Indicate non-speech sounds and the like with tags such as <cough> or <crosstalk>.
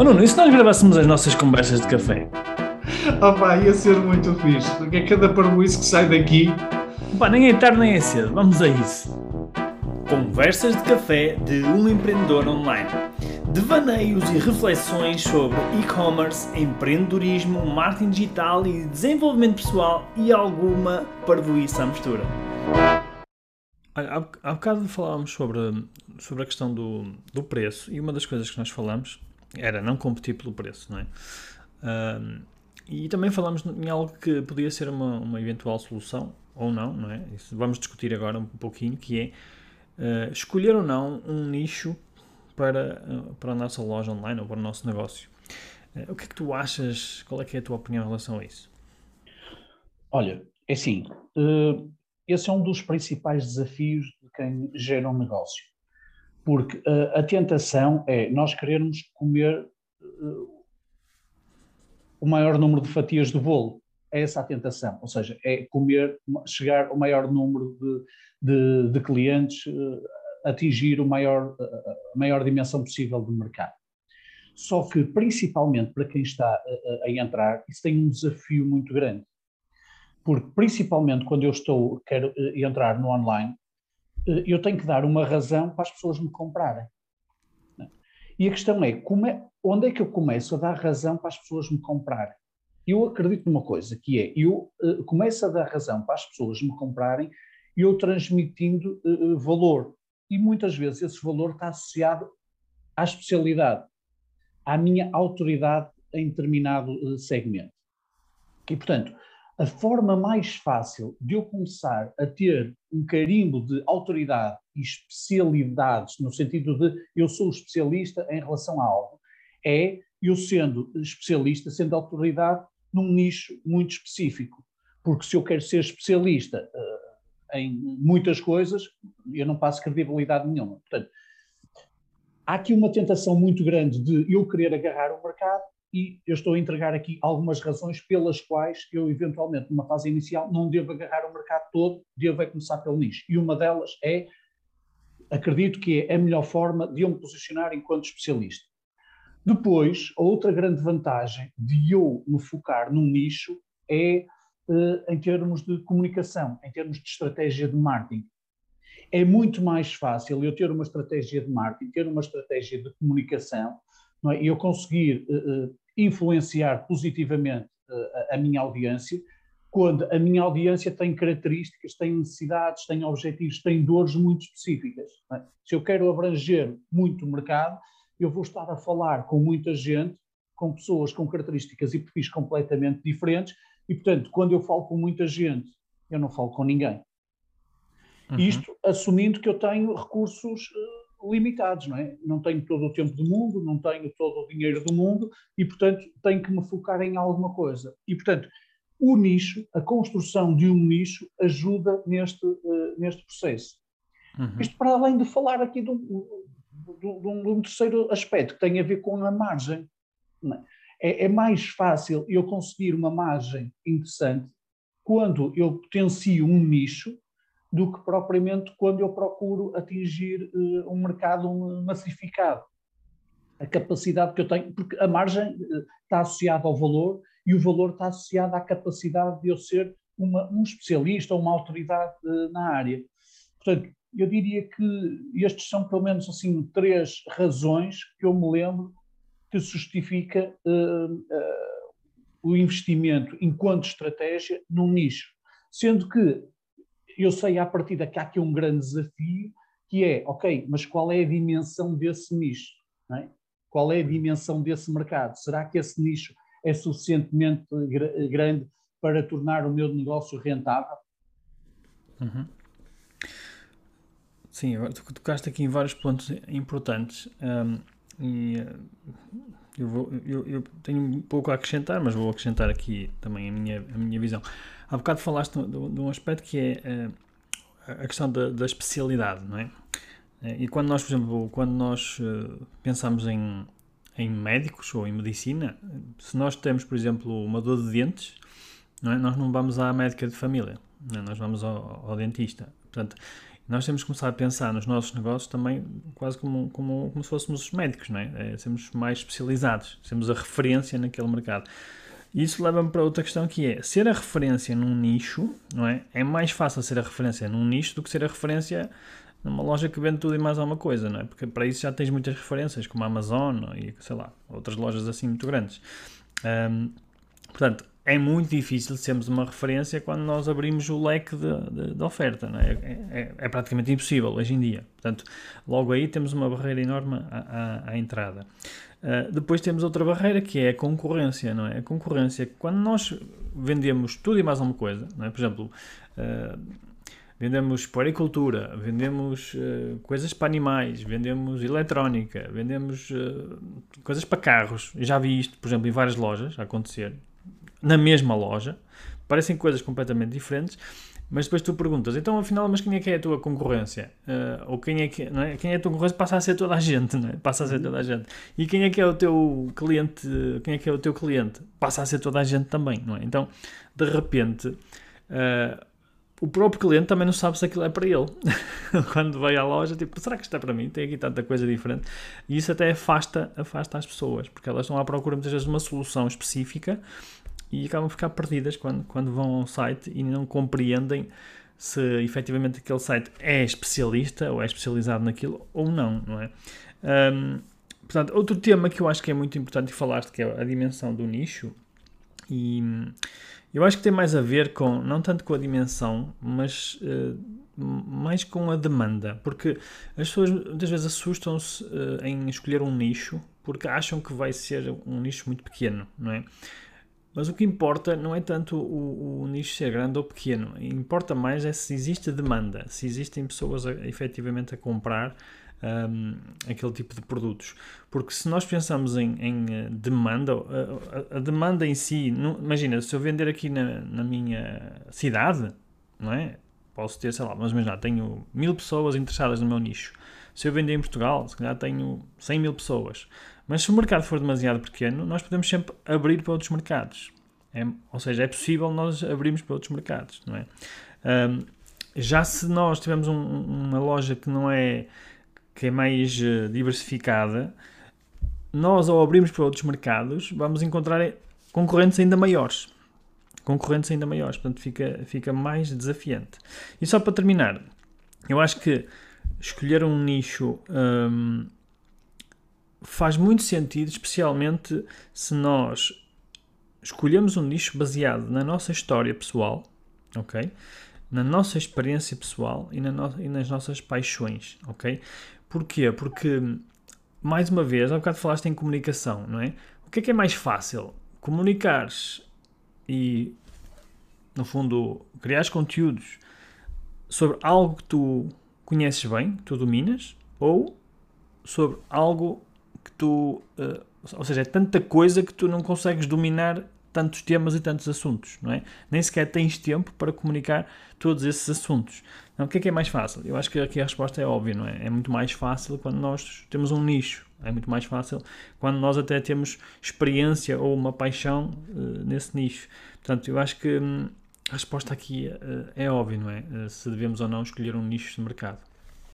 Oh Nuno, e se nós gravássemos as nossas conversas de café? Oh pá, ia ser muito fixe, porque é cada parboice que sai daqui. Pá, nem é tarde nem é cedo, vamos a isso. Conversas de café de um empreendedor online. Devaneios e reflexões sobre e-commerce, empreendedorismo, marketing digital e desenvolvimento pessoal e alguma parvoíça à mistura. Olha, há, há bocado falávamos sobre, sobre a questão do, do preço e uma das coisas que nós falamos era não competir pelo preço, não é? E também falamos em algo que podia ser uma, uma eventual solução, ou não, não é? Isso vamos discutir agora um pouquinho, que é uh, escolher ou não um nicho para, uh, para a nossa loja online ou para o nosso negócio. Uh, o que é que tu achas, qual é que é a tua opinião em relação a isso? Olha, é assim, esse é um dos principais desafios de quem gera um negócio porque uh, a tentação é nós querermos comer uh, o maior número de fatias do bolo. É essa a tentação, ou seja, é comer, chegar ao maior número de, de, de clientes, uh, atingir o maior, a maior dimensão possível do mercado. Só que, principalmente para quem está a, a entrar, isso tem um desafio muito grande. Porque, principalmente quando eu estou, quero entrar no online, eh, eu tenho que dar uma razão para as pessoas me comprarem. E a questão é, é, onde é que eu começo a dar razão para as pessoas me comprarem? Eu acredito numa coisa, que é, eu uh, começo a dar razão para as pessoas me comprarem, eu transmitindo uh, valor. E muitas vezes esse valor está associado à especialidade, à minha autoridade em determinado segmento. E, portanto, a forma mais fácil de eu começar a ter um carimbo de autoridade e especialidades, no sentido de eu sou especialista em relação a algo, é eu sendo especialista, sendo autoridade num nicho muito específico. Porque se eu quero ser especialista uh, em muitas coisas, eu não passo credibilidade nenhuma. Portanto, há aqui uma tentação muito grande de eu querer agarrar o mercado e eu estou a entregar aqui algumas razões pelas quais eu, eventualmente, numa fase inicial, não devo agarrar o mercado todo, devo é começar pelo nicho. E uma delas é, acredito que é a melhor forma de eu me posicionar enquanto especialista. Depois, a outra grande vantagem de eu me focar num nicho é uh, em termos de comunicação, em termos de estratégia de marketing. É muito mais fácil eu ter uma estratégia de marketing, ter uma estratégia de comunicação, é? e eu conseguir uh, influenciar positivamente uh, a minha audiência, quando a minha audiência tem características, tem necessidades, tem objetivos, tem dores muito específicas. É? Se eu quero abranger muito o mercado, eu vou estar a falar com muita gente, com pessoas com características e perfis completamente diferentes, e portanto, quando eu falo com muita gente, eu não falo com ninguém. Uhum. Isto assumindo que eu tenho recursos limitados, não é? Não tenho todo o tempo do mundo, não tenho todo o dinheiro do mundo e, portanto, tenho que me focar em alguma coisa. E, portanto, o nicho, a construção de um nicho ajuda neste, uh, neste processo. Uhum. Isto para além de falar aqui de um, de, um, de um, terceiro aspecto que tem a ver com a margem. É? É, é mais fácil eu conseguir uma margem interessante quando eu potencio um nicho do que propriamente quando eu procuro atingir uh, um mercado massificado. A capacidade que eu tenho, porque a margem uh, está associada ao valor e o valor está associado à capacidade de eu ser uma, um especialista ou uma autoridade uh, na área. Portanto, eu diria que estes são pelo menos assim três razões que eu me lembro que justifica o investimento enquanto estratégia num nicho. Sendo que eu sei à partida que há aqui um grande desafio, que é, ok, mas qual é a dimensão desse nicho? É? Qual é a dimensão desse mercado? Será que esse nicho é suficientemente grande para tornar o meu negócio rentável? Uhum. Sim, tu tocaste aqui em vários pontos importantes um, e eh, eu, vou, eu, eu, tenho um pouco a acrescentar, mas vou acrescentar aqui também a minha, a minha visão. Há bocado falaste de, um aspecto que é uh, a questão da, da, especialidade, não é? Eh, e quando nós, por exemplo, quando nós uh, pensamos em, em médicos ou em medicina, se nós temos, por exemplo, uma dor de dentes, não é? nós não vamos à médica de família, é? nós vamos ao, ao, dentista. Portanto, nós temos que começar a pensar nos nossos negócios também quase como, como, como se fôssemos os médicos, não é? é sermos mais especializados, sermos a referência naquele mercado. Isso leva-me para outra questão que é, ser a referência num nicho, não é? É mais fácil ser a referência num nicho do que ser a referência numa loja que vende tudo e mais alguma coisa, não é? Porque para isso já tens muitas referências, como a Amazon e, sei lá, outras lojas assim muito grandes. Um, portanto, é muito difícil sermos uma referência quando nós abrimos o leque de, de, de oferta. É? É, é? é? praticamente impossível hoje em dia. Portanto, logo aí temos uma barreira enorme à, à, à entrada. Uh, depois temos outra barreira que é a concorrência, não é? A concorrência, quando nós vendemos tudo e mais alguma coisa, não é? Por exemplo, uh, vendemos puericultura, vendemos uh, coisas para animais, vendemos eletrónica, vendemos coisas para carros. já vi isto, por exemplo, em várias lojas acontecer na mesma loja, parecem coisas completamente diferentes, mas depois tu perguntas, então afinal, mas quem é que é a tua concorrência? Uh, ou quem é que não é? Quem é a tua concorrência passa a ser toda a gente, não é? Passa a ser toda a gente. E quem é que é o teu cliente? Quem é que é o teu cliente? Passa a ser toda a gente também, não é? Então, de repente, uh, o próprio cliente também não sabe se aquilo é para ele. <laughs> Quando vai à loja, tipo, será que isto é para mim? Tem aqui tanta coisa diferente. E isso até afasta, afasta as pessoas, porque elas estão à procura muitas vezes de uma solução específica e acabam a ficar perdidas quando, quando vão ao site e não compreendem se efetivamente aquele site é especialista ou é especializado naquilo ou não, não é? Um, portanto, outro tema que eu acho que é muito importante falar que é a dimensão do nicho e eu acho que tem mais a ver com, não tanto com a dimensão, mas uh, mais com a demanda, porque as pessoas muitas vezes assustam-se uh, em escolher um nicho porque acham que vai ser um nicho muito pequeno, não é? Mas o que importa não é tanto o, o, nicho ser grande ou pequeno, importa mais é se existe demanda, se existem pessoas a, efetivamente a comprar um, aquele tipo de produtos. Porque se nós pensamos em, em eh, demanda, a, a, a, demanda em si, não, imagina, se eu vender aqui na, na minha cidade, não é? Posso ter, sei lá, mas já tenho mil pessoas interessadas no meu nicho. Se eu vender em Portugal, se calhar tenho 100 mil pessoas. Mas se o mercado for demasiado pequeno, nós podemos sempre abrir para outros mercados. É, ou seja, é possível nós abrirmos para outros mercados, não é? Um, já se nós tivermos um, uma loja que não é que é mais uh, diversificada, nós ao abrirmos para outros mercados vamos encontrar concorrentes ainda maiores. Concorrentes ainda maiores, portanto fica, fica mais desafiante. E só para terminar, eu acho que escolher um nicho um, faz muito sentido, especialmente se nós escolhemos um nicho baseado na nossa história pessoal, ok? Na nossa experiência pessoal e, na no e nas nossas paixões, ok? Porquê? Porque, mais uma vez, há bocado falaste em comunicação, não é? O que é que é mais fácil? Comunicares e, no fundo, criares conteúdos sobre algo que tu conheces bem, que tu dominas, ou sobre algo que tu. Uh, ou seja, é tanta coisa que tu não consegues dominar tantos temas e tantos assuntos, não é? Nem sequer tens tempo para comunicar todos esses assuntos. Então, o que é que é mais fácil? Eu acho que aqui a resposta é óbvia, não é? É muito mais fácil quando nós temos um nicho. É muito mais fácil quando nós até temos experiência ou uma paixão uh, nesse nicho. Portanto, eu acho que hum, a resposta aqui uh, é óbvia, não é? Uh, se devemos ou não escolher um nicho de mercado.